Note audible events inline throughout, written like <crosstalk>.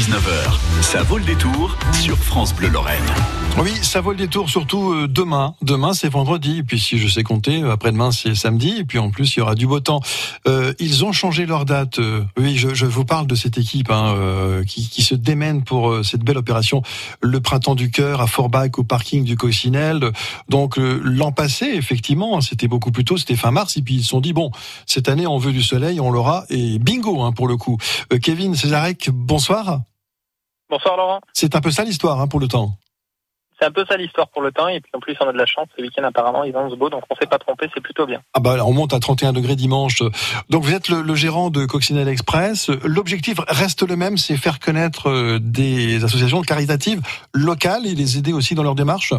19h, ça vaut le détour sur France Bleu Lorraine. Oui, ça vaut le détour surtout euh, demain. Demain, c'est vendredi. Puis, si je sais compter, euh, après-demain, c'est samedi. Et puis, en plus, il y aura du beau temps. Euh, ils ont changé leur date. Euh, oui, je, je, vous parle de cette équipe hein, qui, qui, se démène pour cette belle opération, le Printemps du Cœur à Forbach, au parking du Coccinelle. Donc, l'an passé, effectivement, c'était beaucoup plus tôt, c'était fin mars. Et puis, ils se sont dit, bon, cette année, on veut du soleil, on l'aura. Et bingo, hein, pour le coup. Kevin Césarek, bonsoir. Bonsoir, Laurent. C'est un peu ça l'histoire hein, pour le temps. C'est un peu ça l'histoire pour le temps. Et puis en plus, on a de la chance. Ce week-end, apparemment, il ce beau. Donc on s'est pas trompé. C'est plutôt bien. Ah bah, on monte à 31 degrés dimanche. Donc vous êtes le, le gérant de Coccinelle Express. L'objectif reste le même, c'est faire connaître euh, des associations caritatives locales et les aider aussi dans leur démarche?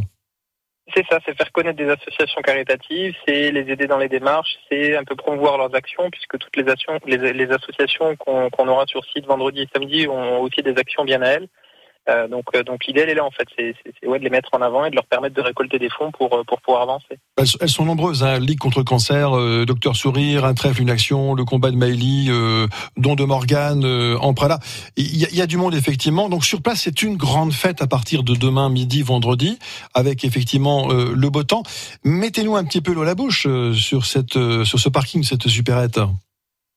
C'est ça, c'est faire connaître des associations caritatives, c'est les aider dans les démarches, c'est un peu promouvoir leurs actions, puisque toutes les, actions, les, associations qu'on qu aura sur site vendredi et samedi ont aussi des actions bien à elles. Euh, donc, euh, donc l'idée elle est là en fait, c'est ouais, de les mettre en avant et de leur permettre de récolter des fonds pour euh, pour pouvoir avancer. Elles, sont nombreuses, hein. Ligue contre le cancer, euh, Docteur Sourire, un trèfle, une action, le combat de Maëlie, euh, Don de Morgane, Emprala. Il y, y, a du monde effectivement. Donc sur place c'est une grande fête à partir de demain midi, vendredi, avec effectivement le beau temps. Mettez-nous un petit peu l'eau à la bouche sur cette sur ce parking, cette supérette.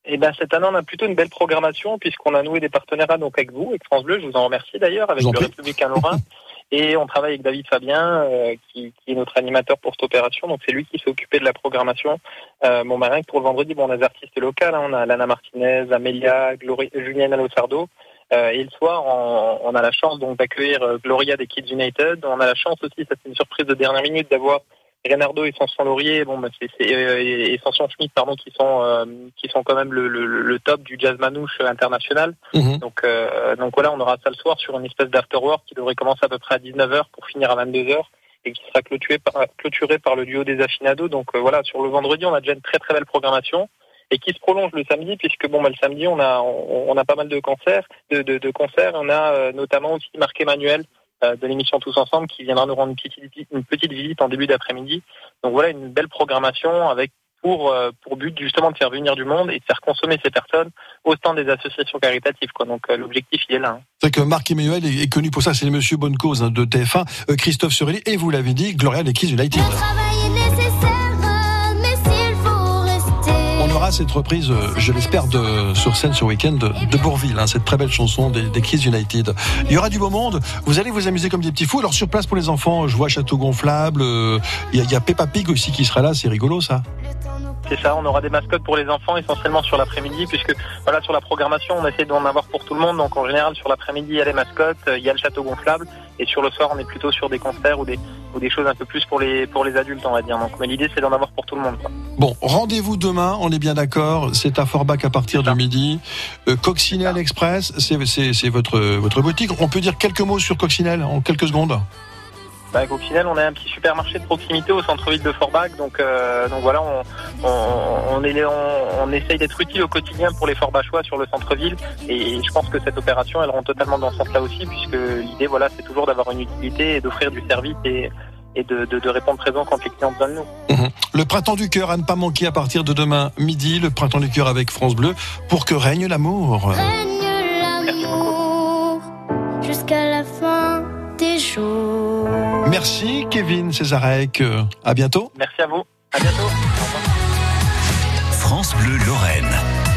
Eh ben cette année, on a plutôt une belle programmation puisqu'on a noué des partenariats donc avec vous, avec France Bleu. Je vous en remercie d'ailleurs, avec le Républicain Lorrain. <laughs> Et on travaille avec David Fabien, euh, qui, qui, est notre animateur pour cette opération. Donc c'est lui qui s'est occupé de la programmation. Euh, bon, marin pour le vendredi, bon, on a des artistes locaux. Hein, on a Lana Martinez, Amelia, Gloria, Julienne Alosardo. Euh, et le soir, on, on, a la chance donc d'accueillir euh, Gloria des Kids United. On a la chance aussi, ça c'est une surprise de dernière minute, d'avoir Renardo et Sanson Laurier, bon, bah, c'est euh, et Sanson Schmidt, pardon, qui sont euh, qui sont quand même le, le, le, top du jazz manouche international. Mmh. Donc euh, donc voilà, on aura ça le soir sur une espèce d'afterwork qui devrait commencer à peu près à 19h pour finir à 22h et qui sera clôturé par, clôturé par le duo des affinados. Donc euh, voilà, sur le vendredi, on a déjà une très très belle programmation et qui se prolonge le samedi puisque bon bah, le samedi on a on, on, a pas mal de concerts de, de, de concerts on a euh, notamment aussi Marc Emmanuel de l'émission Tous Ensemble qui viendra nous rendre une petite, une petite visite en début d'après-midi. Donc voilà une belle programmation avec pour, euh, pour but justement de faire venir du monde et de faire consommer ces personnes au sein des associations caritatives. Quoi. Donc euh, l'objectif il est là. Hein. C'est que Marc Emmanuel est, est, connu pour ça, c'est Monsieur Bonne Cause hein, de TF1, euh, Christophe Sorelli et vous l'avez dit, Gloria Kids United. aura cette reprise, je l'espère, de, sur scène ce week-end de, Bourville, hein, cette très belle chanson des, des United. Il y aura du beau monde, vous allez vous amuser comme des petits fous. Alors sur place pour les enfants, je vois Château Gonflable, il y, a, il y a Peppa Pig aussi qui sera là, c'est rigolo ça. C'est ça, on aura des mascottes pour les enfants essentiellement sur l'après-midi puisque voilà sur la programmation on essaie d'en avoir pour tout le monde donc en général sur l'après-midi il y a les mascottes, il y a le château gonflable et sur le soir on est plutôt sur des concerts ou des ou des choses un peu plus pour les pour les adultes on va dire donc mais l'idée c'est d'en avoir pour tout le monde. Bon, rendez-vous demain, on est bien d'accord, c'est à Forbach à partir de midi. Euh, Coccinelle Express, c'est votre votre boutique. On peut dire quelques mots sur Coccinelle en quelques secondes. Bah, final, on a un petit supermarché de proximité au centre-ville de Forbach, donc euh, donc voilà, on on, on, est, on, on essaye d'être utile au quotidien pour les Forbachois sur le centre-ville, et je pense que cette opération, elle rentre totalement dans ce sens-là aussi, puisque l'idée, voilà, c'est toujours d'avoir une utilité et d'offrir du service et et de, de, de, répondre présent quand les clients besoin de nous. Mmh. Le printemps du cœur à ne pas manquer à partir de demain midi, le printemps du cœur avec France Bleu, pour que règne l'amour. Règne l'amour jusqu'à la fin des jours. Merci Kevin Césarek. À bientôt. Merci à vous. À bientôt. France Bleu Lorraine.